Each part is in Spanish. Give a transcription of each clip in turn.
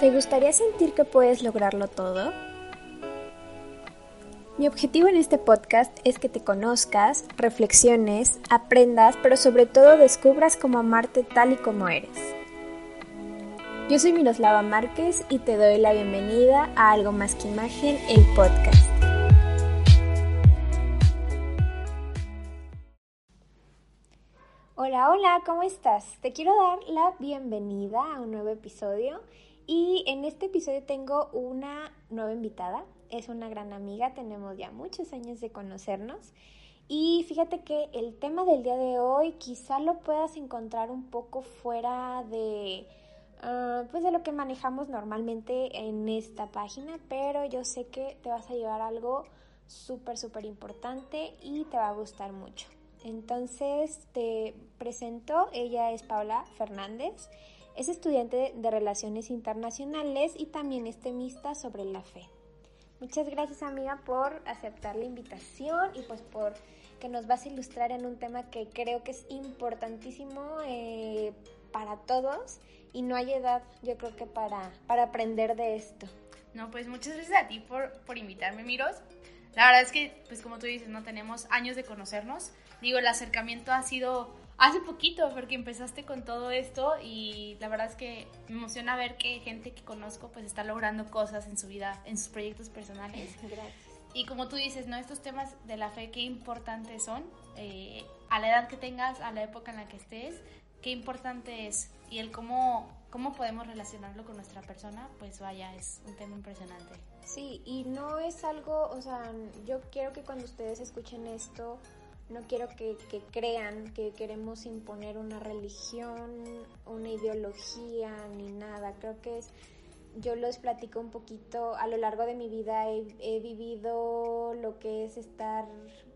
¿Te gustaría sentir que puedes lograrlo todo? Mi objetivo en este podcast es que te conozcas, reflexiones, aprendas, pero sobre todo descubras cómo amarte tal y como eres. Yo soy Miroslava Márquez y te doy la bienvenida a Algo Más que Imagen, el podcast. Hola, hola, ¿cómo estás? Te quiero dar la bienvenida a un nuevo episodio y en este episodio tengo una nueva invitada, es una gran amiga, tenemos ya muchos años de conocernos. Y fíjate que el tema del día de hoy quizá lo puedas encontrar un poco fuera de, ah, pues de lo que manejamos normalmente en esta página, pero yo sé que te vas a llevar algo súper, súper importante y te va a gustar mucho. Entonces te presento, ella es Paula Fernández. Es estudiante de Relaciones Internacionales y también es temista sobre la fe. Muchas gracias amiga por aceptar la invitación y pues por que nos vas a ilustrar en un tema que creo que es importantísimo eh, para todos y no hay edad yo creo que para, para aprender de esto. No, pues muchas gracias a ti por, por invitarme, Miros. La verdad es que, pues como tú dices, no tenemos años de conocernos. Digo, el acercamiento ha sido hace poquito, porque empezaste con todo esto y la verdad es que me emociona ver que gente que conozco pues está logrando cosas en su vida, en sus proyectos personales. Gracias. Y como tú dices, ¿no? Estos temas de la fe, qué importantes son, eh, a la edad que tengas, a la época en la que estés, qué importante es. Y el cómo, cómo podemos relacionarlo con nuestra persona, pues vaya, es un tema impresionante. Sí, y no es algo, o sea, yo quiero que cuando ustedes escuchen esto, no quiero que, crean que queremos imponer una religión, una ideología, ni nada. Creo que es, yo les platico un poquito, a lo largo de mi vida he, vivido lo que es estar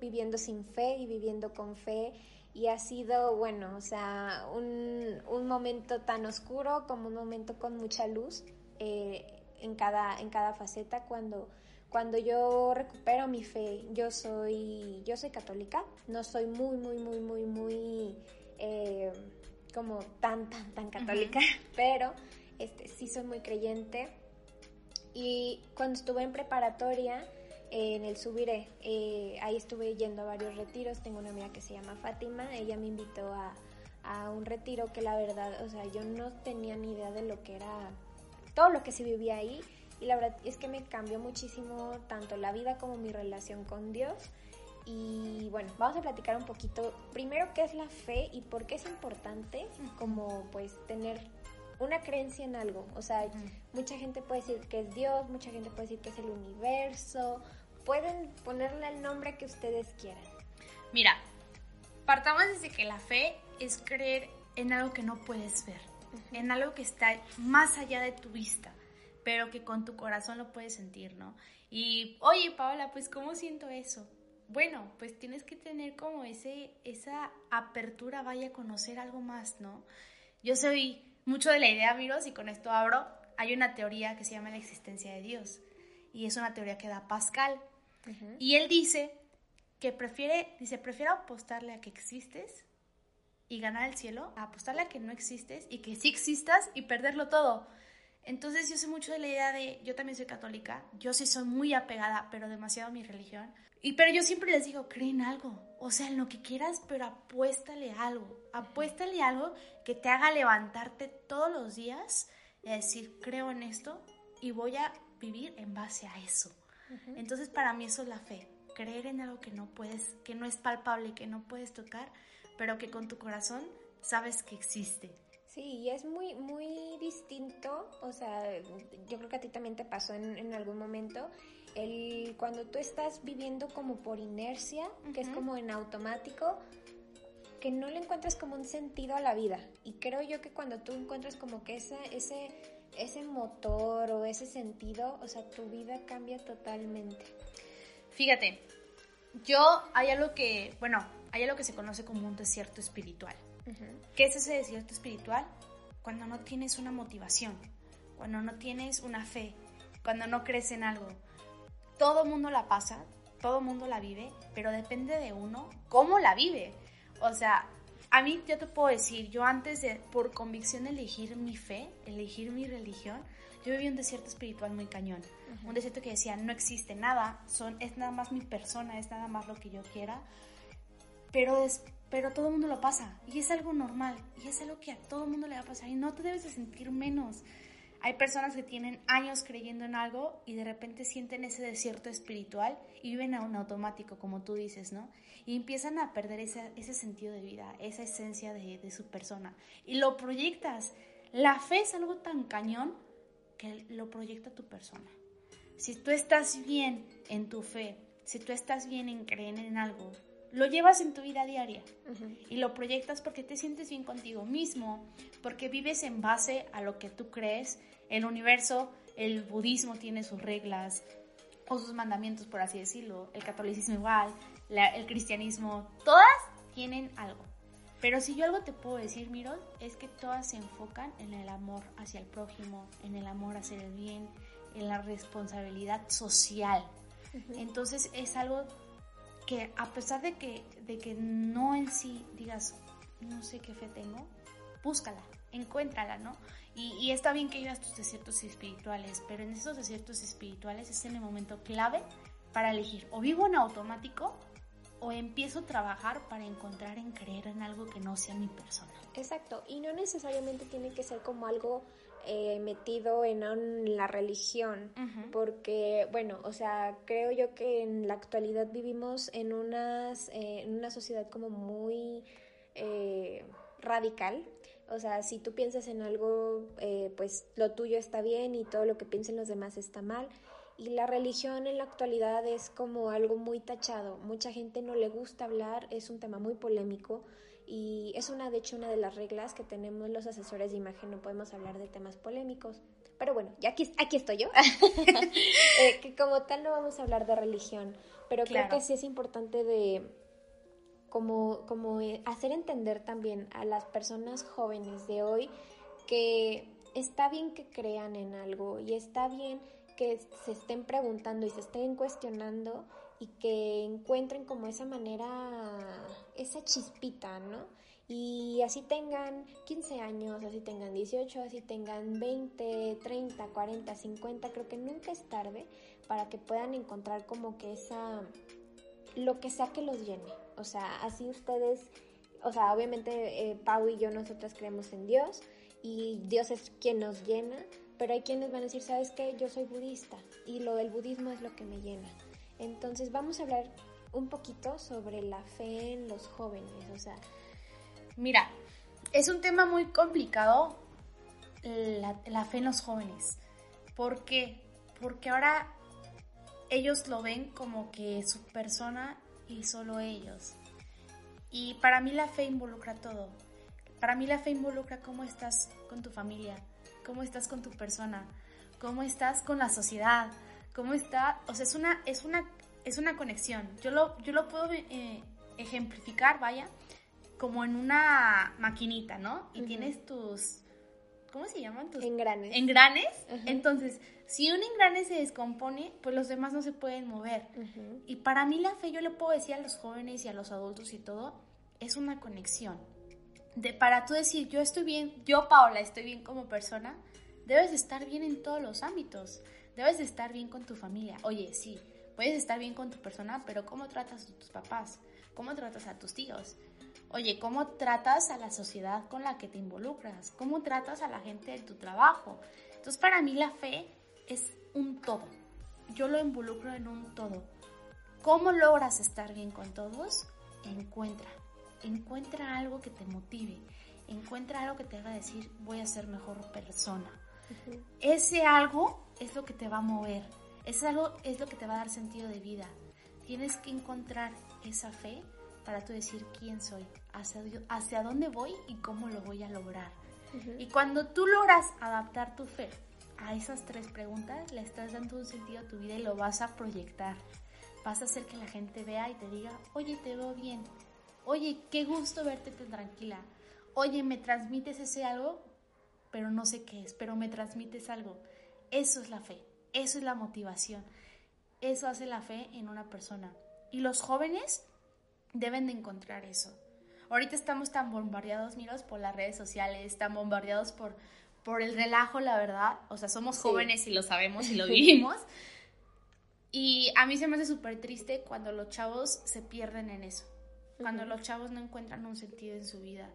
viviendo sin fe y viviendo con fe. Y ha sido, bueno, o sea, un, un momento tan oscuro como un momento con mucha luz eh, en, cada, en cada faceta cuando cuando yo recupero mi fe, yo soy, yo soy católica, no soy muy, muy, muy, muy, muy eh, como tan, tan, tan católica, pero este, sí soy muy creyente. Y cuando estuve en preparatoria, en el Subiré, eh, ahí estuve yendo a varios retiros. Tengo una amiga que se llama Fátima, ella me invitó a, a un retiro que la verdad, o sea, yo no tenía ni idea de lo que era, todo lo que se vivía ahí y la verdad es que me cambió muchísimo tanto la vida como mi relación con Dios. Y bueno, vamos a platicar un poquito primero qué es la fe y por qué es importante como pues tener una creencia en algo. O sea, mucha gente puede decir que es Dios, mucha gente puede decir que es el universo. Pueden ponerle el nombre que ustedes quieran. Mira, partamos desde que la fe es creer en algo que no puedes ver, en algo que está más allá de tu vista pero que con tu corazón lo puedes sentir, ¿no? Y, oye, Paola, pues, ¿cómo siento eso? Bueno, pues tienes que tener como ese, esa apertura, vaya a conocer algo más, ¿no? Yo soy mucho de la idea, Miros, y con esto abro, hay una teoría que se llama la existencia de Dios, y es una teoría que da Pascal. Y él dice que prefiere, dice, prefiero apostarle a que existes y ganar el cielo, a apostarle a que no existes y que sí existas y perderlo todo. Entonces yo sé mucho de la idea de, yo también soy católica, yo sí soy muy apegada, pero demasiado a mi religión. Y pero yo siempre les digo, creen algo, o sea, en lo que quieras, pero apuéstale algo, apuéstale algo que te haga levantarte todos los días y decir, creo en esto y voy a vivir en base a eso. Entonces para mí eso es la fe, creer en algo que no puedes, que no es palpable, que no puedes tocar, pero que con tu corazón sabes que existe. Sí, y es muy, muy distinto, o sea, yo creo que a ti también te pasó en, algún momento, el, cuando tú estás viviendo como por inercia, que es como en automático, que no le encuentras como un sentido a la vida. Y creo yo que cuando tú encuentras como que ese, ese, ese motor o ese sentido, o sea, tu vida cambia totalmente. Fíjate, yo hay algo que, bueno, hay algo que se conoce como un desierto espiritual. ¿Qué es ese desierto espiritual? Cuando no tienes una motivación, cuando no tienes una fe, cuando no crees en algo. Todo mundo la pasa, todo mundo la vive, pero depende de uno cómo la vive. O sea, a mí yo te puedo decir, yo antes de, por convicción, elegir mi fe, elegir mi religión, yo viví un desierto espiritual muy cañón. Un desierto que decía, no existe nada, son, es nada más mi persona, es nada más lo que yo quiera. Pero, es, pero todo el mundo lo pasa y es algo normal y es algo que a todo el mundo le va a pasar y no te debes de sentir menos. Hay personas que tienen años creyendo en algo y de repente sienten ese desierto espiritual y viven a un automático, como tú dices, ¿no? Y empiezan a perder ese, ese sentido de vida, esa esencia de, de su persona. Y lo proyectas. La fe es algo tan cañón que lo proyecta tu persona. Si tú estás bien en tu fe, si tú estás bien en creer en algo, lo llevas en tu vida diaria y lo proyectas porque te sientes bien contigo mismo, porque vives en base a lo que tú crees. El universo, el budismo tiene sus reglas o sus mandamientos, por así decirlo. El catolicismo igual, el cristianismo, todas tienen algo. Pero si yo algo te puedo decir, Miro, es que todas se enfocan en el amor hacia el prójimo, en el amor hacia el bien, en la responsabilidad social. Entonces es algo que a pesar de que, de que no en sí digas, no sé qué fe tengo, búscala, encuéntrala, ¿no? Y, está bien que vivas tus desiertos espirituales, pero en esos desiertos espirituales es en el momento clave para elegir o vivo en automático o empiezo a trabajar para encontrar en creer en algo que no sea mi persona. Exacto, y no necesariamente tiene que ser como algo eh, metido en, la religión, porque, bueno, o sea, creo yo que en la actualidad vivimos en, unas, eh, en una sociedad como muy eh, radical. O sea, si tú piensas en algo, pues lo tuyo está bien y todo lo que piensen los demás está mal. Y la religión en la actualidad es como algo muy tachado. Mucha gente no le gusta hablar, es un tema muy polémico y es una, de hecho, una de las reglas que tenemos los asesores de imagen, no podemos hablar de temas polémicos. Pero bueno, ya aquí, aquí estoy yo, eh, que como tal no vamos a hablar de religión, pero creo que sí es importante de como, como eh, hacer entender también a las personas jóvenes de hoy que está bien que crean en algo y está bien que se estén preguntando y se estén cuestionando y que encuentren como esa manera, esa chispita, ¿no? Y así tengan 15 años, así tengan 18, así tengan 20, 30, 40, 50, creo que nunca es tarde para que puedan encontrar como que esa, lo que sea que los llene. O sea, así ustedes, o sea, obviamente eh, Pau y yo, nosotras creemos en Dios y Dios es quien nos llena, pero hay quienes van a decir, ¿sabes qué? Yo soy budista y lo del budismo es lo que me llena. Entonces vamos a hablar un poquito sobre la fe en los jóvenes, o sea... Mira, es un tema muy complicado la, fe en los jóvenes. ¿Por qué? Porque ahora ellos lo ven como que su persona y solo ellos. Y para mí la fe involucra todo. Para mí la fe involucra cómo estás con tu familia, cómo estás con tu persona, cómo estás con la sociedad, cómo está, o sea, es una, es una, es una conexión. Yo lo, yo lo puedo eh, ejemplificar, vaya, como en una maquinita, ¿no? Y tienes tus, ¿cómo se llaman? Tus engranes. Engranes. Entonces, si un engrane se descompone, pues los demás no se pueden mover. Y para mí la fe, yo le puedo decir a los jóvenes y a los adultos y todo, es una conexión. De, para tú decir, yo estoy bien, yo Paola estoy bien como persona, debes estar bien en todos los ámbitos. Debes de estar bien con tu familia. Oye, sí, puedes estar bien con tu persona, pero ¿cómo tratas a tus papás? ¿Cómo tratas a tus tíos? Oye, ¿cómo tratas a la sociedad con la que te involucras? ¿Cómo tratas a la gente de tu trabajo? Entonces, para mí la fe es un todo. Yo lo involucro en un todo. ¿Cómo logras estar bien con todos? Encuentra. Encuentra algo que te motive. Encuentra algo que te haga decir, voy a ser mejor persona. Ese algo es lo que te va a mover, es algo es lo que te va a dar sentido de vida. Tienes que encontrar esa fe para tú decir quién soy, hacia, hacia dónde voy y cómo lo voy a lograr. Y cuando tú logras adaptar tu fe a esas tres preguntas, le estás dando un sentido a tu vida y lo vas a proyectar. Vas a hacer que la gente vea y te diga, oye, te veo bien. Oye, qué gusto verte tan tranquila. Oye, me transmites ese algo pero no sé qué es, pero me transmites algo. Eso es la fe, eso es la motivación, eso hace la fe en una persona. Y los jóvenes deben de encontrar eso. ahorita estamos tan bombardeados, miros, por las redes sociales, tan bombardeados por, por el relajo, la verdad. O sea, somos jóvenes y lo sabemos y lo vivimos. y a mí se me hace súper triste cuando los chavos se pierden en eso. Cuando los chavos no encuentran un sentido en su vida.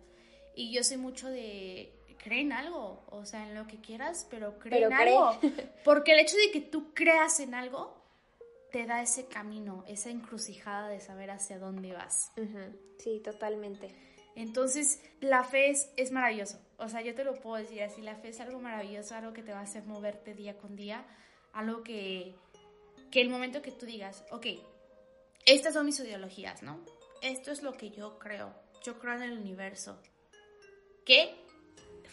Y yo sé mucho de creen algo, o sea, en lo que quieras, pero creen algo. Porque el hecho de que tú creas en algo te da ese camino, esa encrucijada de saber hacia dónde vas. Sí, totalmente. Entonces, la fe es, es maravilloso. O sea, yo te lo puedo decir así, la fe es algo maravilloso, algo que te va a hacer moverte día con día, algo que, que el momento que tú digas, ok, estas son mis ideologías, ¿no? Esto es lo que yo creo. Yo creo en el universo. ¿Qué?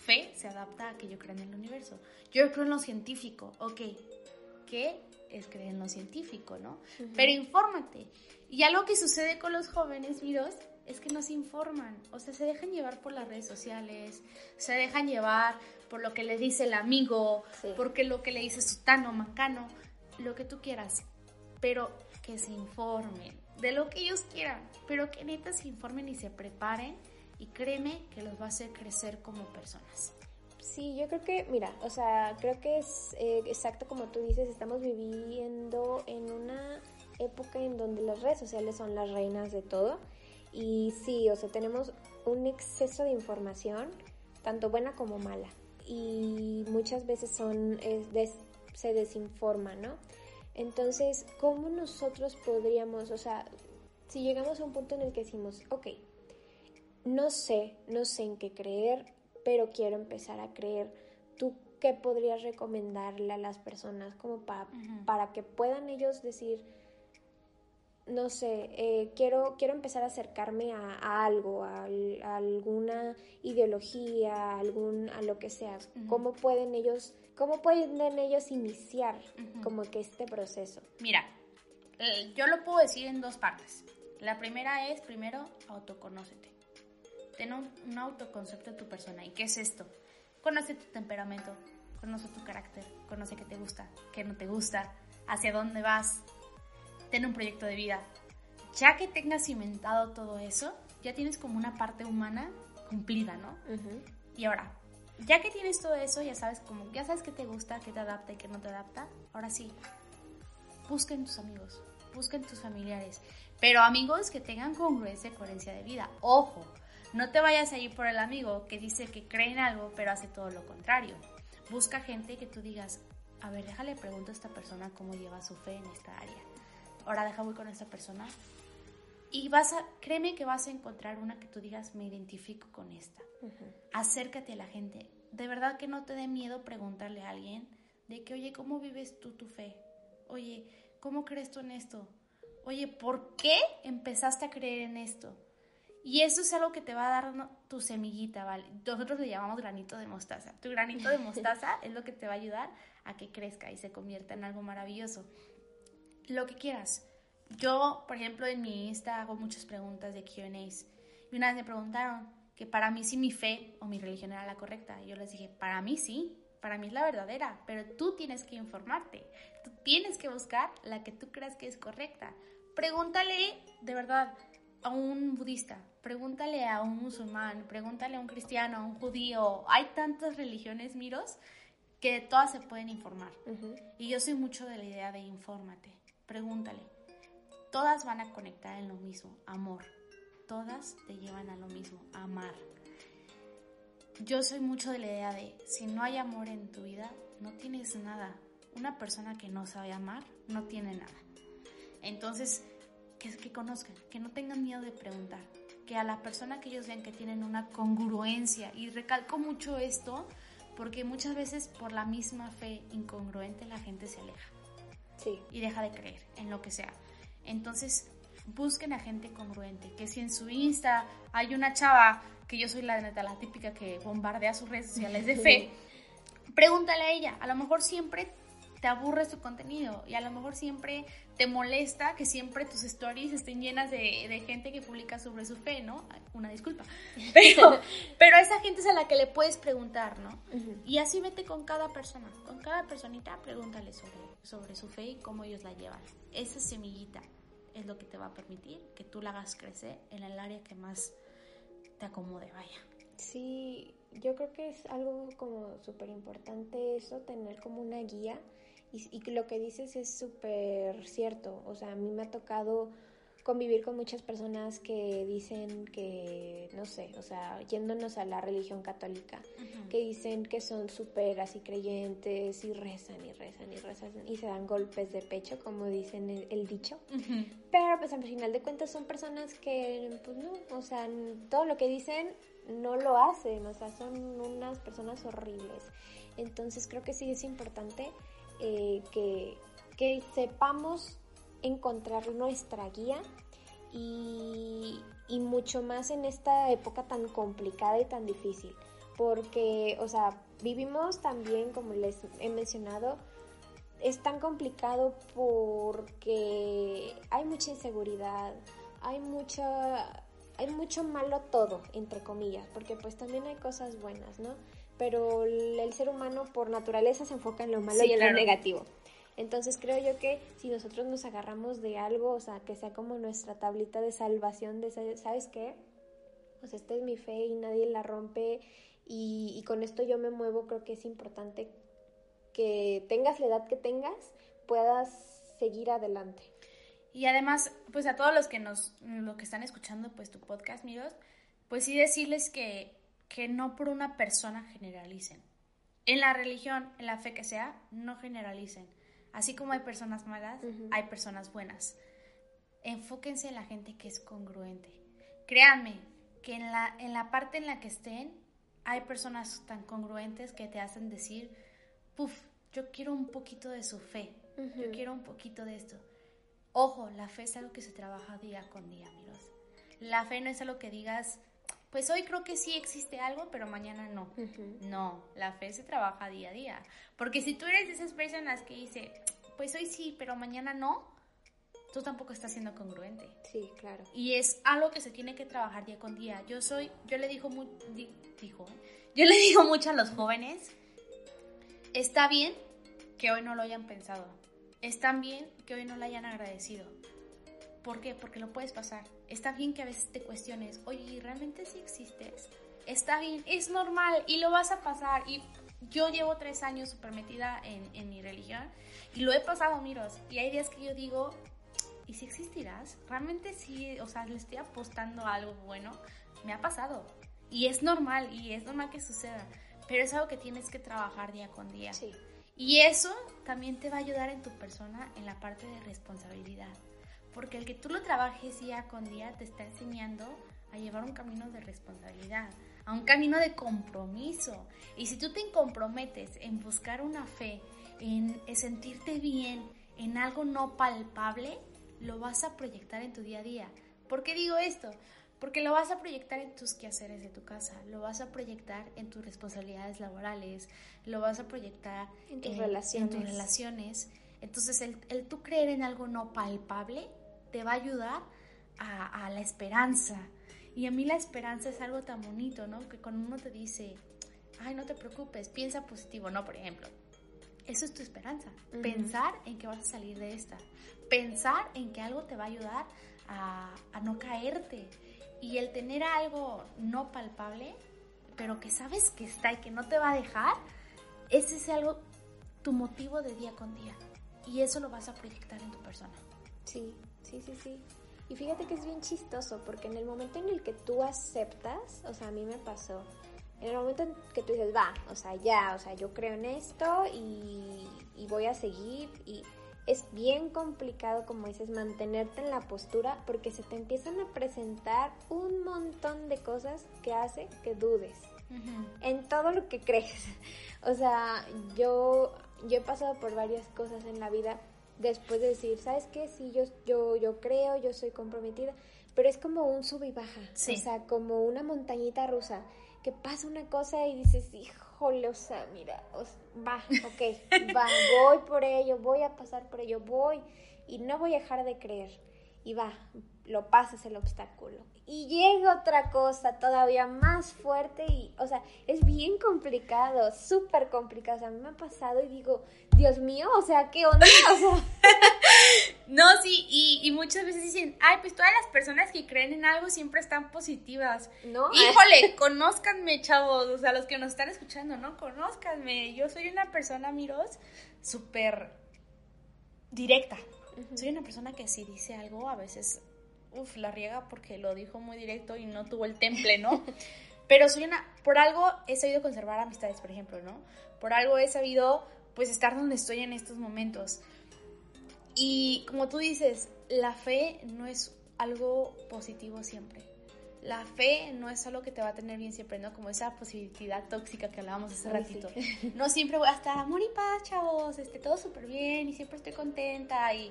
Fe se adapta a que yo creo en el universo. Yo creo en lo científico. Ok. ¿Qué? es creer en lo científico, ¿no? Pero infórmate. Y algo que sucede con los jóvenes, miros, es que no se informan, o sea, se dejan llevar por las redes sociales, se dejan llevar por lo que le dice el amigo, porque lo que le dice sutano, macano, lo que tú quieras, pero que se informen de lo que ellos quieran, pero que neta se informen y se preparen y créeme que los va a hacer crecer como personas. Sí, yo creo que, mira, o sea, creo que es eh, exacto como tú dices, estamos viviendo en una época en donde las redes sociales son las reinas de todo y sí, o sea, tenemos un exceso de información, tanto buena como mala, y muchas veces son, se desinforma, ¿no? Entonces, ¿cómo nosotros podríamos, o sea, si llegamos a un punto en el que decimos, ok, no sé, no sé en qué creer, pero quiero empezar a creer. ¿Tú qué podrías recomendarle a las personas como para que puedan ellos decir, no sé, eh, quiero, quiero empezar a acercarme a, algo, a, alguna ideología, a, algún, a lo que sea? ¿Cómo pueden ellos, cómo pueden ellos iniciar como que este proceso? Mira, eh, yo lo puedo decir en dos partes. La primera es, primero, autoconócete. Ten un, autoconcepto de tu persona. ¿Y qué es esto? Conoce tu temperamento, conoce tu carácter, conoce qué te gusta, qué no te gusta, hacia dónde vas. Ten un proyecto de vida. Ya que tengas cimentado todo eso, ya tienes como una parte humana cumplida, ¿no? Y ahora, ya que tienes todo eso, ya sabes como, ya sabes qué te gusta, qué te adapta y qué no te adapta, ahora sí, busquen tus amigos, busquen tus familiares, pero amigos que tengan congruencia y coherencia de vida. Ojo, no te vayas a ir por el amigo que dice que cree en algo, pero hace todo lo contrario. Busca gente que tú digas, a ver, déjale pregunto a esta persona cómo lleva su fe en esta área. Ahora deja voy con esta persona. Y vas a, créeme que vas a encontrar una que tú digas, me identifico con esta. Acércate a la gente. De verdad que no te dé miedo preguntarle a alguien de que, oye, ¿cómo vives tú tu fe? Oye, ¿cómo crees tú en esto? Oye, ¿por qué empezaste a creer en esto? Y eso es algo que te va a dar tu semillita, ¿vale? Nosotros le llamamos granito de mostaza. Tu granito de mostaza es lo que te va a ayudar a que crezca y se convierta en algo maravilloso. Lo que quieras. Yo, por ejemplo, en mi Insta hago muchas preguntas de QAs. Y una vez me preguntaron que para mí sí mi fe o mi religión era la correcta. Y yo les dije, para mí sí, para mí es la verdadera, pero tú tienes que informarte. Tú tienes que buscar la que tú creas que es correcta. Pregúntale, de verdad, a un budista, pregúntale a un musulmán, pregúntale a un cristiano, a un judío. Hay tantas religiones, miros, que todas se pueden informar. Y yo soy mucho de la idea de infórmate, pregúntale. Todas van a conectar en lo mismo, amor. Todas te llevan a lo mismo, amar. Yo soy mucho de la idea de, si no hay amor en tu vida, no tienes nada. Una persona que no sabe amar, no tiene nada. Entonces, que, que conozcan, que no tengan miedo de preguntar, que a la persona que ellos vean que tienen una congruencia, y recalco mucho esto, porque muchas veces por la misma fe incongruente la gente se aleja. Sí. Y deja de creer en lo que sea. Entonces, busquen a gente congruente, que si en su Insta hay una chava, que yo soy la neta, la típica que bombardea sus redes sociales de fe, pregúntale a ella, a lo mejor siempre te aburre su contenido y a lo mejor siempre te molesta que siempre tus stories estén llenas de, gente que publica sobre su fe, ¿no? Una disculpa. Pero, pero a esa gente es a la que le puedes preguntar, ¿no? Y así vete con cada persona, con cada personita, pregúntale sobre, sobre su fe y cómo ellos la llevan. Esa semillita es lo que te va a permitir que tú la hagas crecer en el área que más te acomode, vaya. Sí, yo creo que es algo como súper importante eso, tener como una guía. Y, y lo que dices es súper cierto. O sea, a mí me ha tocado convivir con muchas personas que dicen que, no sé, o sea, yéndonos a la religión católica, que dicen que son súper así creyentes y rezan y rezan y rezan y se dan golpes de pecho, como dicen el, dicho. Pero pues al final de cuentas son personas que, pues no, o sea, todo lo que dicen no lo hacen, o sea, son unas personas horribles. Entonces creo que sí es importante eh, que, que sepamos encontrar nuestra guía y, mucho más en esta época tan complicada y tan difícil. Porque, o sea, vivimos también, como les he mencionado, es tan complicado porque hay mucha inseguridad, hay mucha hay mucho malo todo, entre comillas, porque pues también hay cosas buenas, ¿no? Pero el, ser humano por naturaleza se enfoca en lo malo y en lo negativo. Entonces creo yo que si nosotros nos agarramos de algo, o sea, que sea como nuestra tablita de salvación, de, ¿sabes qué? Pues esta es mi fe y nadie la rompe y, y con esto yo me muevo, creo que es importante que tengas la edad que tengas, puedas seguir adelante. Y además, pues a todos los que nos, lo que están escuchando, pues tu podcast, amigos, pues sí decirles que, que no por una persona generalicen. En la religión, en la fe que sea, no generalicen. Así como hay personas malas, hay personas buenas. Enfóquense en la gente que es congruente. Créanme que en la, en la parte en la que estén, hay personas tan congruentes que te hacen decir, puff, yo quiero un poquito de su fe, yo quiero un poquito de esto. Ojo, la fe es algo que se trabaja día con día, amigos. La fe no es algo que digas, pues hoy creo que sí existe algo, pero mañana no. No, la fe se trabaja día a día. Porque si tú eres de esas personas que dice, pues hoy sí, pero mañana no, tú tampoco estás siendo congruente. Sí, claro. Y es algo que se tiene que trabajar día con día. Yo soy, yo le digo, muy, dijo, yo le digo mucho a los jóvenes, está bien que hoy no lo hayan pensado. Está bien que hoy no lo hayan agradecido. ¿Por qué? Porque lo puedes pasar. Está bien que a veces te cuestiones, oye, ¿realmente sí existes? Está bien, es normal y lo vas a pasar. Y yo llevo tres años súper metida en, en, mi religión y lo he pasado, miros. Y hay días que yo digo, ¿y si existirás? Realmente sí, o sea, le estoy apostando a algo bueno. Me ha pasado. Y es normal, y es normal que suceda. Pero es algo que tienes que trabajar día con día. Sí. Y eso también te va a ayudar en tu persona en la parte de responsabilidad porque el que tú lo trabajes día con día te está enseñando a llevar un camino de responsabilidad, a un camino de compromiso. Y si tú te comprometes en buscar una fe, en, sentirte bien, en algo no palpable, lo vas a proyectar en tu día a día. ¿Por qué digo esto? Porque lo vas a proyectar en tus quehaceres de tu casa, lo vas a proyectar en tus responsabilidades laborales, lo vas a proyectar en tus, relaciones. En tus relaciones. Entonces, el, el tú creer en algo no palpable te va a ayudar a, la esperanza. Y a mí la esperanza es algo tan bonito, ¿no? Que cuando uno te dice, ay, no te preocupes, piensa positivo, ¿no? Por ejemplo, eso es tu esperanza. Pensar en que vas a salir de esta. Pensar en que algo te va a ayudar a, a, no caerte. Y el tener algo no palpable, pero que sabes que está y que no te va a dejar, ese es algo, tu motivo de día con día. Y eso lo vas a proyectar en tu persona. Sí, Sí, sí, sí. Y fíjate que es bien chistoso porque en el momento en el que tú aceptas, o sea, a mí me pasó, en el momento en que tú dices, va, o sea, ya, o sea, yo creo en esto y, y voy a seguir y es bien complicado, como dices, mantenerte en la postura porque se te empiezan a presentar un montón de cosas que hace que dudes en todo lo que crees. O sea, yo, yo he pasado por varias cosas en la vida después de decir, ¿sabes qué? Sí, yo, yo, yo creo, yo soy comprometida, pero es como un sub y baja, o sea, como una montañita rusa, que pasa una cosa y dices, híjole, o sea, mira, va, ok, va, voy por ello, voy a pasar por ello, voy y no voy a dejar de creer, y va, lo pasas el obstáculo. Y llega otra cosa todavía más fuerte y, o sea, es bien complicado, súper complicado. O sea, a mí me ha pasado y digo, Dios mío, o sea, ¿qué onda? O sea... no, sí, y, y, muchas veces dicen, ay, pues todas las personas que creen en algo siempre están positivas. No. Híjole, conózcanme, chavos, o sea, los que nos están escuchando, ¿no? Conózcanme. Yo soy una persona, miros, súper directa. Soy una persona que si dice algo, a veces uf, la riega porque lo dijo muy directo y no tuvo el temple, ¿no? Pero soy una, por algo he sabido conservar amistades, por ejemplo, ¿no? Por algo he sabido, pues, estar donde estoy en estos momentos. Y como tú dices, la fe no es algo positivo siempre. La fe no es algo que te va a tener bien siempre, ¿no? Como esa positividad tóxica que hablábamos hace ratito. No siempre voy a estar amor y paz, chavos, este, todo súper bien y siempre estoy contenta. Y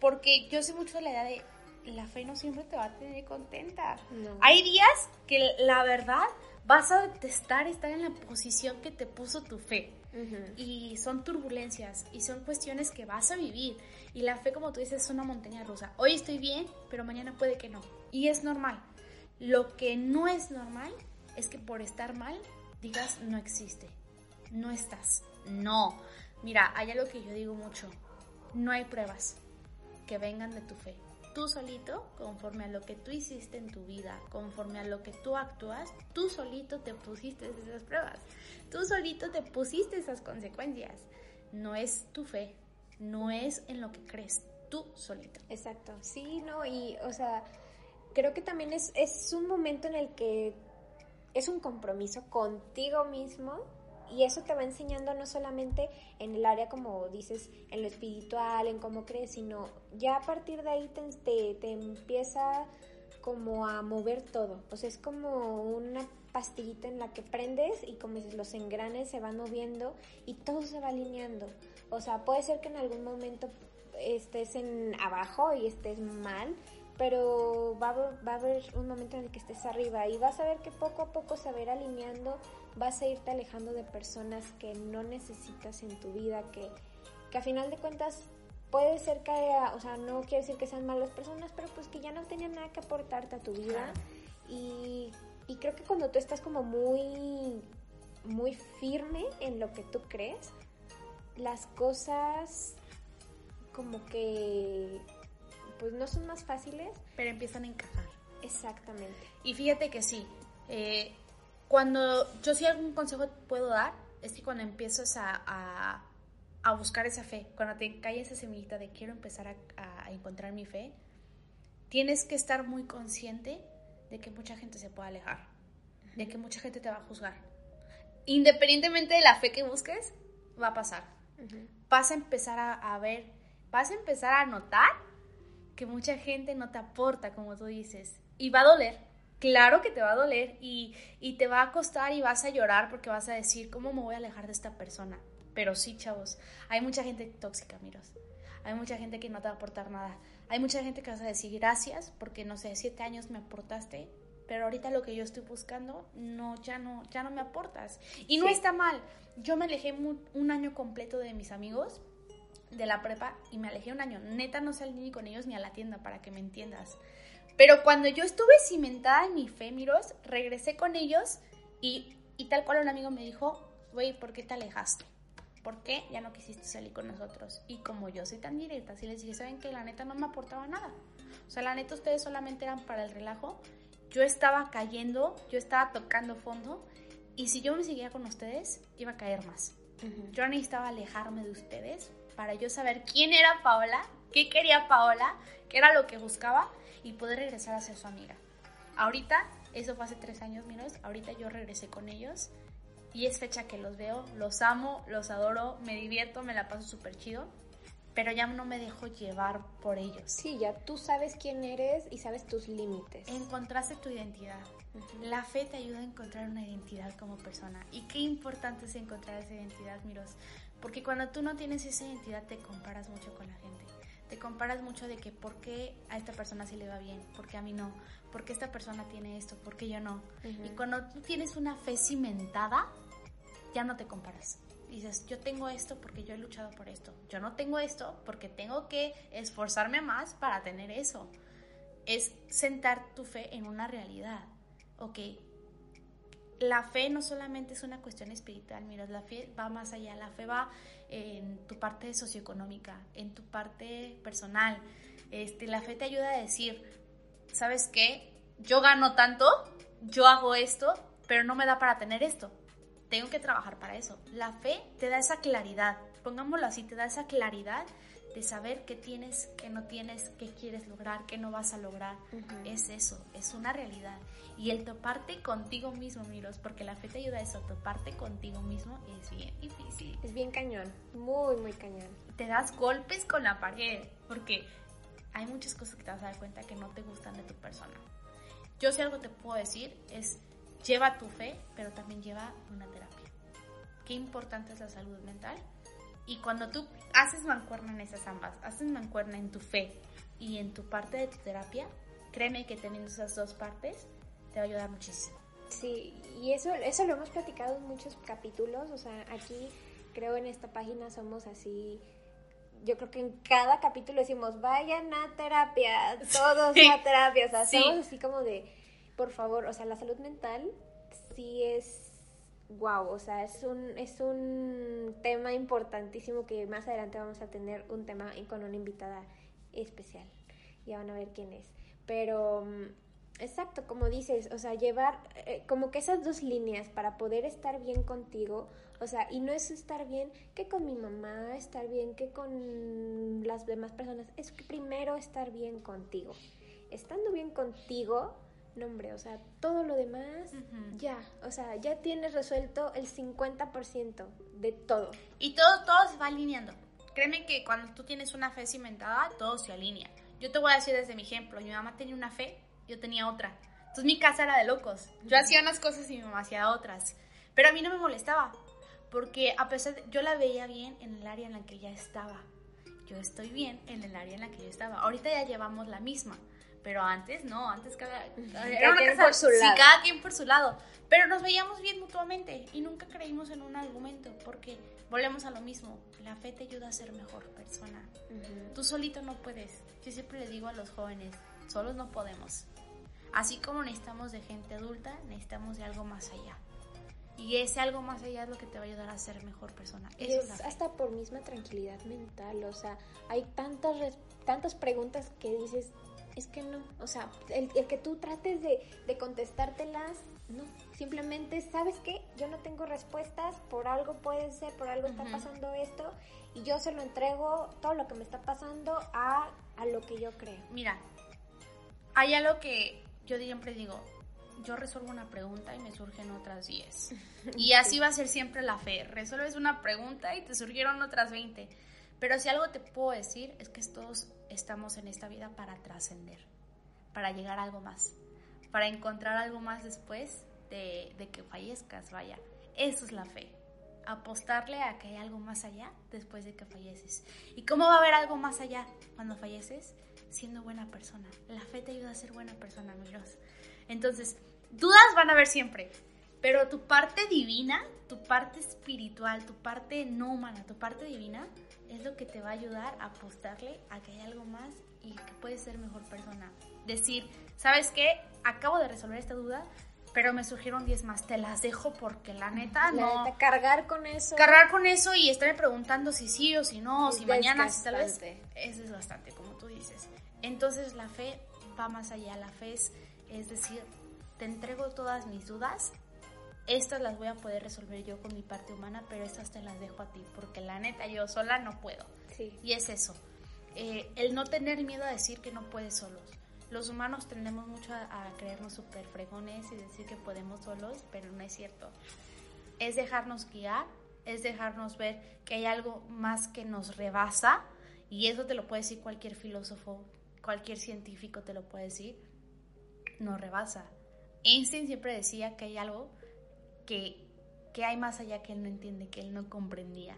porque yo sé mucho de la idea de la fe no siempre te va a tener contenta. Hay días que la verdad vas a detestar estar en la posición que te puso tu fe. Y son turbulencias y son cuestiones que vas a vivir. Y la fe, como tú dices, es una montaña rusa. Hoy estoy bien, pero mañana puede que no. Y es normal. Lo que no es normal es que por estar mal digas no existe. No estás. No. Mira, hay algo que yo digo mucho. No hay pruebas que vengan de tu fe tú solito, conforme a lo que tú hiciste en tu vida, conforme a lo que tú actúas, tú solito te pusiste esas pruebas, tú solito te pusiste esas consecuencias. No es tu fe, no es en lo que crees, tú solito. Exacto, sí, no, y o sea, creo que también es, es un momento en el que es un compromiso contigo mismo y eso te va enseñando no solamente en el área, como dices, en lo espiritual, en cómo crees, sino ya a partir de ahí te, te, empieza como a mover todo. O sea, es como una pastillita en la que prendes y como los engranes se van moviendo y todo se va alineando. O sea, puede ser que en algún momento estés en abajo y estés mal, pero va a, haber, un momento en el que estés arriba y vas a ver que poco a poco se va a ir alineando, vas a irte alejando de personas que no necesitas en tu vida, que, que a final de cuentas puede ser que, o sea, no quiere decir que sean malas personas, pero pues que ya no tenían nada que aportarte a tu vida. Y, y creo que cuando tú estás como muy, muy firme en lo que tú crees, las cosas como que pues no son más fáciles. Pero empiezan a encajar. Exactamente. Y fíjate que sí, eh, cuando yo sí algún consejo puedo dar, es que cuando empiezas a, a, buscar esa fe, cuando te cae esa semillita de quiero empezar a, a, encontrar mi fe, tienes que estar muy consciente de que mucha gente se puede alejar, de que mucha gente te va a juzgar. Independientemente de la fe que busques, va a pasar. Vas a empezar a, a ver, vas a empezar a notar que mucha gente no te aporta, como tú dices, y va a doler. Claro que te va a doler y, te va a costar y vas a llorar porque vas a decir, ¿cómo me voy a alejar de esta persona? Pero sí, chavos, hay mucha gente tóxica, miros. Hay mucha gente que no te va a aportar nada. Hay mucha gente que vas a decir gracias porque, no sé, siete años me aportaste, pero ahorita lo que yo estoy buscando, no, ya no, ya no me aportas. Y no está mal. Yo me alejé un año completo de mis amigos de la prepa y me alejé un año. Neta no salí ni con ellos ni a la tienda para que me entiendas. Pero cuando yo estuve cimentada en mi fe, miros, regresé con ellos y, y tal cual un amigo me dijo, güey, ¿por qué te alejaste? ¿Por qué ya no quisiste salir con nosotros? Y como yo soy tan directa, si les dije, ¿saben que La neta no me aportaba nada. O sea, la neta ustedes solamente eran para el relajo. Yo estaba cayendo, yo estaba tocando fondo y si yo me seguía con ustedes, iba a caer más. Yo necesitaba alejarme de ustedes para yo saber quién era Paola, qué quería Paola, qué era lo que buscaba y poder regresar a ser su amiga. Ahorita, eso fue hace tres años, miros, ahorita yo regresé con ellos y es fecha que los veo, los amo, los adoro, me divierto, me la paso súper chido, pero ya no me dejo llevar por ellos. Sí, ya tú sabes quién eres y sabes tus límites. Encontraste tu identidad. La fe te ayuda a encontrar una identidad como persona. Y qué importante es encontrar esa identidad, miros. Porque cuando tú no tienes esa identidad te comparas mucho con la gente. Te comparas mucho de que por qué a esta persona sí le va bien, por qué a mí no, por qué esta persona tiene esto, por qué yo no. Y cuando tú tienes una fe cimentada, ya no te comparas. Dices, yo tengo esto porque yo he luchado por esto. Yo no tengo esto porque tengo que esforzarme más para tener eso. es sentar tu fe en una realidad. Ok, la fe no solamente es una cuestión espiritual, mira, la fe va más allá, la fe va en tu parte socioeconómica, en tu parte personal. Este, la fe te ayuda a decir, ¿sabes qué? Yo gano tanto, yo hago esto, pero no me da para tener esto. Tengo que trabajar para eso. La fe te da esa claridad, pongámoslo así, te da esa claridad de saber qué tienes, qué no tienes, qué quieres lograr, qué no vas a lograr. Es eso, es una realidad. Y el toparte contigo mismo, Miros, porque la fe te ayuda a eso, toparte contigo mismo es bien difícil. Es bien cañón, muy, muy cañón. Te das golpes con la pared, porque hay muchas cosas que te vas a dar cuenta que no te gustan de tu persona. Yo si algo te puedo decir es, lleva tu fe, pero también lleva una terapia. Qué importante es la salud mental. Y cuando tú haces mancuerna en esas ambas, haces mancuerna en tu fe y en tu parte de tu terapia, créeme que teniendo esas dos partes, te va a ayudar muchísimo. Sí, y eso, eso lo hemos platicado en muchos capítulos, o sea, aquí creo en esta página somos así, yo creo que en cada capítulo decimos, vayan a terapia, todos a terapia, o sea, somos así como de, por favor, o sea, la salud mental sí es wow, o sea, es un, es un tema importantísimo que más adelante vamos a tener un tema con una invitada especial. Ya van a ver quién es. Pero mm, Exacto, como dices, o sea, llevar eh, como que esas dos líneas para poder estar bien contigo, o sea, y no es estar bien que con mi mamá, estar bien que con las demás personas, es primero estar bien contigo. Estando bien contigo, no hombre, o sea, todo lo demás ya, o sea, ya tienes resuelto el 50% de todo. Y todo, todo se va alineando. Créeme que cuando tú tienes una fe cimentada, todo se alinea. Yo te voy a decir desde mi ejemplo, mi mamá tenía una fe yo tenía otra. Entonces mi casa era de locos. Yo hacía unas cosas y mi mamá hacía otras. Pero a mí no me molestaba, porque a pesar de, yo la veía bien en el área en la que ella estaba. Yo estoy bien en el área en la que yo estaba. Ahorita ya llevamos la misma, pero antes no, antes cada, era una casa, por su lado. Sí, cada quien por su lado. Pero nos veíamos bien mutuamente y nunca creímos en un argumento, porque volvemos a lo mismo. La fe te ayuda a ser mejor persona. Tú solito no puedes. Yo siempre le digo a los jóvenes, solos no podemos. Así como necesitamos de gente adulta, necesitamos de algo más allá. Y ese algo más allá es lo que te va a ayudar a ser mejor persona. es, hasta por misma tranquilidad mental. O sea, hay tantas, tantas preguntas que dices, es que no. O sea, el, que tú trates de, de, contestártelas, no. Simplemente, ¿sabes qué? Yo no tengo respuestas, por algo puede ser, por algo está pasando esto. Y yo se lo entrego, todo lo que me está pasando, a, a lo que yo creo. Mira, hay algo que yo siempre digo, yo resuelvo una pregunta y me surgen otras 10. Y así va a ser siempre la fe. Resuelves una pregunta y te surgieron otras 20. Pero si algo te puedo decir es que todos estamos en esta vida para trascender, para llegar a algo más, para encontrar algo más después de, que fallezcas, vaya. Eso es la fe. Apostarle a que hay algo más allá después de que falleces. ¿Y cómo va a haber algo más allá cuando falleces? siendo buena persona. La fe te ayuda a ser buena persona, amigos. Entonces, dudas van a haber siempre, pero tu parte divina, tu parte espiritual, tu parte no humana, tu parte divina, es lo que te va a ayudar a apostarle a que hay algo más y que puedes ser mejor persona. Decir, ¿sabes qué? Acabo de resolver esta duda, pero me surgieron 10 más. Te las dejo porque la neta no. Neta, cargar con eso. Cargar con eso y estarme preguntando si sí o si no, o si mañana, si tal vez. Es bastante, como tú dices. Entonces la fe va más allá, la fe es, decir, te entrego todas mis dudas, estas las voy a poder resolver yo con mi parte humana, pero estas te las dejo a ti, porque la neta yo sola no puedo. Y es eso, eh, el no tener miedo a decir que no puedes solos. Los humanos tendemos mucho a, a creernos súper fregones y decir que podemos solos, pero no es cierto. Es dejarnos guiar, es dejarnos ver que hay algo más que nos rebasa, y eso te lo puede decir cualquier filósofo, cualquier científico te lo puede decir, no rebasa. Einstein siempre decía que hay algo que, que hay más allá que él no entiende, que él no comprendía.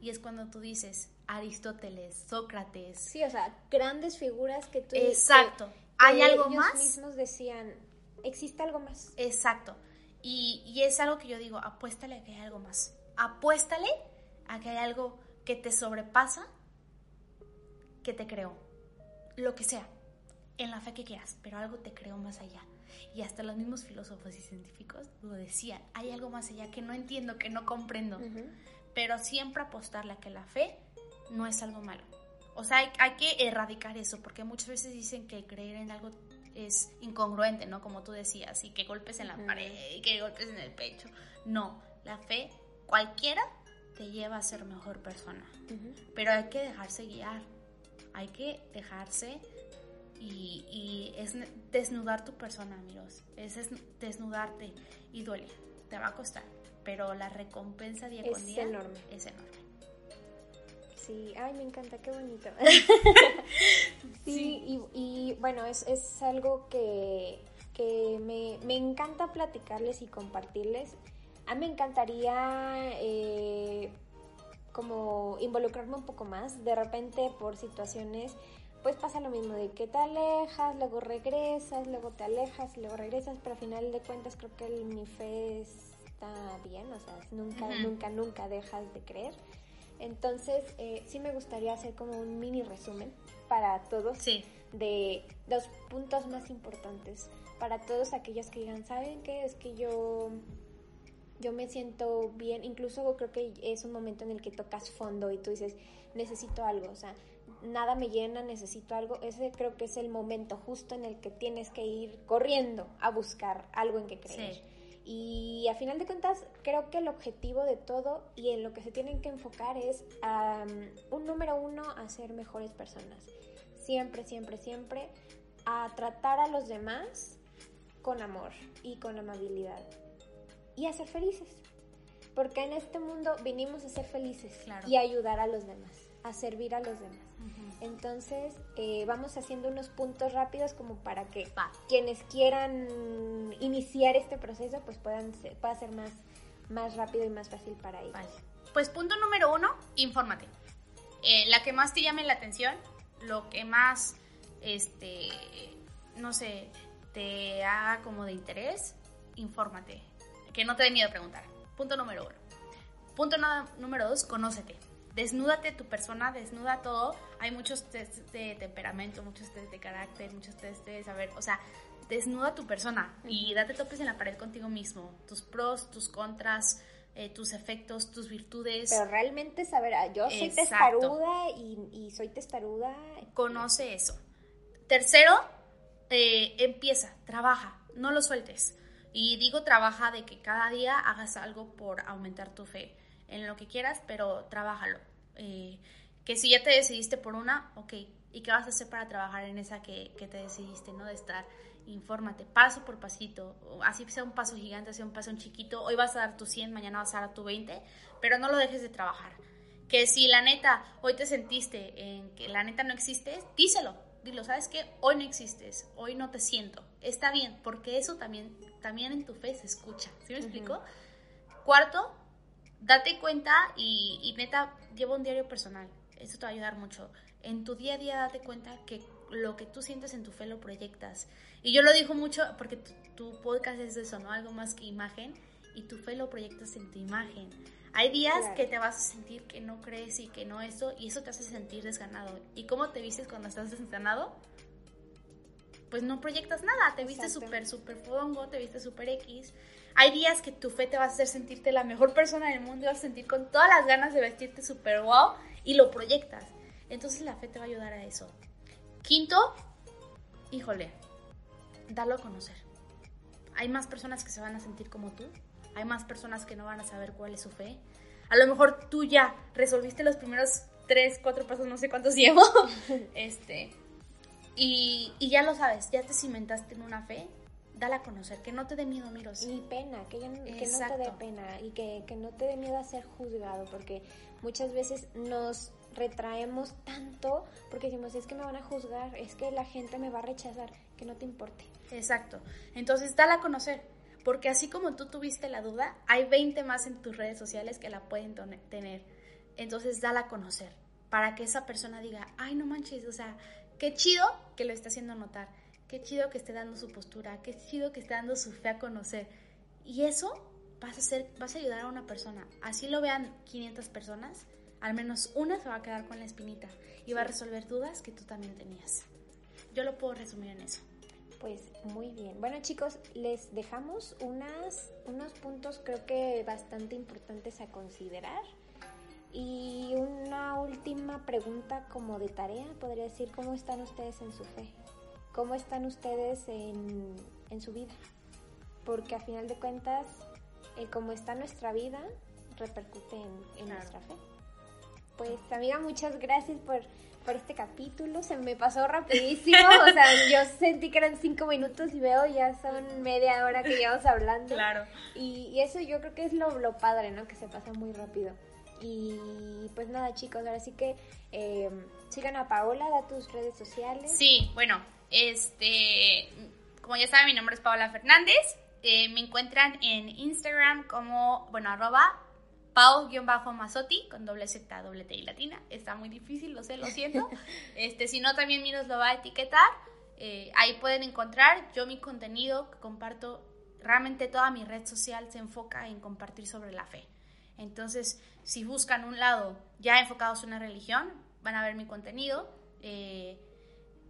Y es cuando tú dices Aristóteles, Sócrates. Sí, o sea, grandes figuras que tú... Exacto. ¿Hay algo ellos más? mismos decían, existe algo más. Exacto. Y, y es algo que yo digo, apuéstale a que hay algo más. Apuéstale a que hay algo que te sobrepasa, que te creó lo que sea. en la fe que quieras, pero algo te creó más allá. Y hasta los mismos filósofos y científicos lo decían, hay algo más allá que no entiendo, que no comprendo, pero siempre apostarle a que la fe no es algo malo. O sea, hay, hay, que erradicar eso, porque muchas veces dicen que creer en algo es incongruente, ¿no? Como tú decías, y que golpes en la pared, y que golpes en el pecho. No, la fe, cualquiera, te lleva a ser mejor persona. Pero hay que dejarse guiar, hay que dejarse y, es desnudar tu persona, amigos. Es, desnudarte y duele, te va a costar, pero la recompensa día con día enorme. es enorme. Sí, ay, me encanta, qué bonito. sí, Y, bueno, es, es algo que, que me, me, encanta platicarles y compartirles. A mí me encantaría eh, como involucrarme un poco más. De repente por situaciones, pues pasa lo mismo, de que te alejas, luego regresas, luego te alejas, luego regresas, pero al final de cuentas creo que el, mi fe está bien, o sea, nunca, nunca, nunca dejas de creer. Entonces, eh, sí me gustaría hacer como un mini resumen para todos de los puntos más importantes. Para todos aquellos que digan, ¿saben qué? Es que yo, yo me siento bien. Incluso creo que es un momento en el que tocas fondo y tú dices, necesito algo. O sea, nada me llena, necesito algo. Ese creo que es el momento justo en el que tienes que ir corriendo a buscar algo en que creer. Y a final de cuentas, creo que el objetivo de todo y en lo que se tienen que enfocar es, un número uno, a ser mejores personas. Siempre, siempre, siempre a tratar a los demás con amor y con amabilidad. Y a ser felices. Porque en este mundo vinimos a ser felices y a ayudar a los demás, a servir a los demás. Entonces, eh, vamos haciendo unos puntos rápidos como para que quienes quieran iniciar este proceso, pues puedan ser, pueda ser más, más rápido y más fácil para ellos. Pues punto número uno, infórmate. Eh, la que más te llame la atención, lo que más, este, no sé, te haga como de interés, infórmate. Que no te dé miedo preguntar. Punto número uno. Punto número dos, conócete desnúdate tu persona, desnuda todo. Hay muchos test de temperamento, muchos test de carácter, muchos test de saber, o sea, desnuda tu persona y date topes en la pared contigo mismo, tus pros, tus contras, eh, tus efectos, tus virtudes. Pero realmente saber, ah, yo soy testaruda y, soy testaruda. Conoce eso. Tercero, eh, empieza, trabaja, no lo sueltes. Y digo trabaja de que cada día hagas algo por aumentar tu fe en lo que quieras, pero trabájalo. Eh, que si ya te decidiste por una, ok, ¿y qué vas a hacer para trabajar en esa que, que te decidiste, no? De estar, infórmate, paso por pasito, así sea un paso gigante, sea un paso chiquito, hoy vas a dar tu 100, mañana vas a dar tu 20, pero no lo dejes de trabajar. Que si la neta, hoy te sentiste en que la neta no existes, díselo, dilo, ¿sabes qué? Hoy no existes, hoy no te siento, está bien, porque eso también, también en tu fe se escucha, ¿sí me explico? Cuarto, date cuenta y, neta, lleva un diario personal. Eso te va a ayudar mucho. En tu día a día date cuenta que lo que tú sientes en tu fe lo proyectas. Y yo lo digo mucho porque tu, podcast es eso, ¿no? Algo más que imagen y tu fe lo proyectas en tu imagen. Hay días que te vas a sentir que no crees y que no eso, y eso te hace sentir desganado. ¿Y cómo te vistes cuando estás desganado? Pues no proyectas nada, te viste súper, súper fongo, te viste súper X. Hay días que tu fe te va a hacer sentirte la mejor persona del mundo y vas a sentir con todas las ganas de vestirte súper wow y lo proyectas. Entonces la fe te va a ayudar a eso. Quinto, híjole, darlo a conocer. Hay más personas que se van a sentir como tú. Hay más personas que no van a saber cuál es su fe. A lo mejor tú ya resolviste los primeros tres, cuatro pasos, no sé cuántos llevo. este, y, y ya lo sabes, ya te cimentaste en una fe dala a conocer, que no te dé miedo, Miros. Ni pena, que, no te dé pena y que, no te dé miedo a ser juzgado, porque muchas veces nos retraemos tanto porque decimos, es que me van a juzgar, es que la gente me va a rechazar, que no te importe. Exacto. Entonces, dala a conocer, porque así como tú tuviste la duda, hay 20 más en tus redes sociales que la pueden tener. Entonces, dala a conocer, para que esa persona diga, ay, no manches, o sea, qué chido que lo está haciendo notar qué chido que esté dando su postura, qué chido que esté dando su fe a conocer. Y eso vas a, hacer, vas a ayudar a una persona. Así lo vean 500 personas, al menos una se va a quedar con la espinita y va a resolver dudas que tú también tenías. yo lo puedo resumir en eso. Pues muy bien. Bueno chicos, les dejamos unas, unos puntos creo que bastante importantes a considerar. Y una última pregunta como de tarea, podría decir, ¿cómo están ustedes en su fe? ¿Cómo están ustedes en, en su vida? Porque a final de cuentas, eh, como está nuestra vida, repercute en, nuestra fe. Pues amiga, muchas gracias por, por este capítulo. Se me pasó rapidísimo. o sea, yo sentí que eran cinco minutos y veo ya son media hora que llevamos hablando. Claro. Y, eso yo creo que es lo, lo padre, ¿no? Que se pasa muy rápido. Y pues nada, chicos, ahora sí que eh, sigan a Paola, da tus redes sociales. Sí, bueno, este, como ya saben, mi nombre es Paola Fernández. Eh, me encuentran en Instagram como, bueno, arroba pau-mazotti con doble Z, doble T y latina. Está muy difícil, lo sé, lo siento. Este, si no, también Miros lo va a etiquetar. Eh, ahí pueden encontrar yo mi contenido que comparto. Realmente toda mi red social se enfoca en compartir sobre la fe. Entonces, si buscan un lado ya enfocados en una religión, van a ver mi contenido. Eh,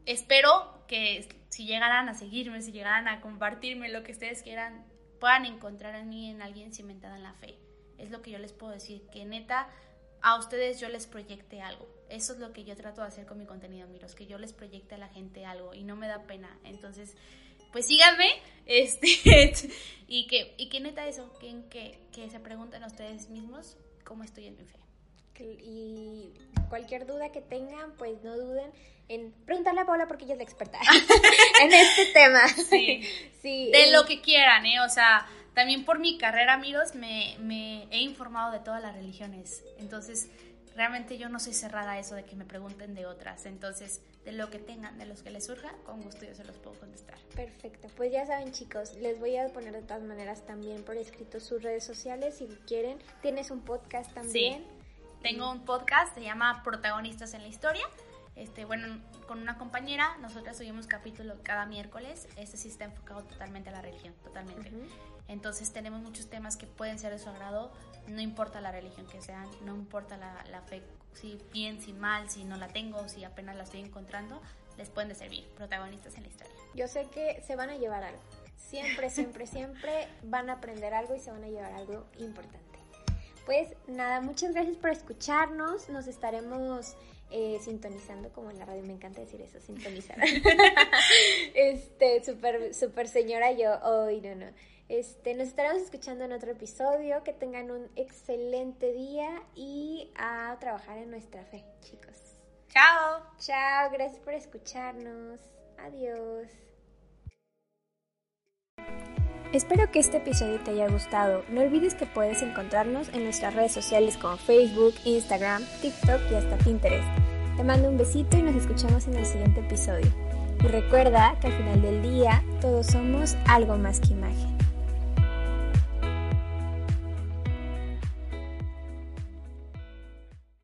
espero que si llegaran a seguirme, si llegaran a compartirme lo que ustedes quieran, puedan encontrar en mí en alguien cimentado en la fe. Es lo que yo les puedo decir, que neta a ustedes yo les proyecte algo. Eso es lo que yo trato de hacer con mi contenido, Miros, que yo les proyecte a la gente algo y no me da pena. Entonces, pues síganme este, y, que, y que neta eso, que, que, que se pregunten a ustedes mismos cómo estoy en mi fe. Y cualquier duda que tengan, pues no duden en preguntarle a Paula porque ella es la experta en este tema. Sí. sí de lo que quieran, ¿eh? O sea, también por mi carrera, amigos, me, me he informado de todas las religiones. Entonces, realmente yo no soy cerrada a eso de que me pregunten de otras. Entonces, de lo que tengan, de los que les surja, con gusto yo se los puedo contestar. Perfecto. Pues ya saben, chicos, les voy a poner de todas maneras también por escrito sus redes sociales si quieren. Tienes un podcast también. Sí. Tengo un podcast, se llama Protagonistas en la Historia. Este, bueno, con una compañera, nosotras subimos capítulo cada miércoles. Este sí está enfocado totalmente a la religión, totalmente. Entonces tenemos muchos temas que pueden ser de su agrado, no importa la religión que sean, no importa la, la fe, si bien, si mal, si no la tengo, si apenas la estoy encontrando, les pueden de servir, protagonistas en la historia. Yo sé que se van a llevar algo. Siempre, siempre, siempre van a aprender algo y se van a llevar algo importante. Pues nada, muchas gracias por escucharnos. Nos estaremos eh, sintonizando, como en la radio, me encanta decir eso, sintonizar. este, súper, súper señora yo, hoy no, no. Este, nos estaremos escuchando en otro episodio. Que tengan un excelente día y a trabajar en nuestra fe, chicos. Chao. Chao, gracias por escucharnos. Adiós. Espero que este episodio te haya gustado. No olvides que puedes encontrarnos en nuestras redes sociales como Facebook, Instagram, TikTok y hasta Pinterest. Te mando un besito y nos escuchamos en el siguiente episodio. Y recuerda que al final del día todos somos algo más que imagen.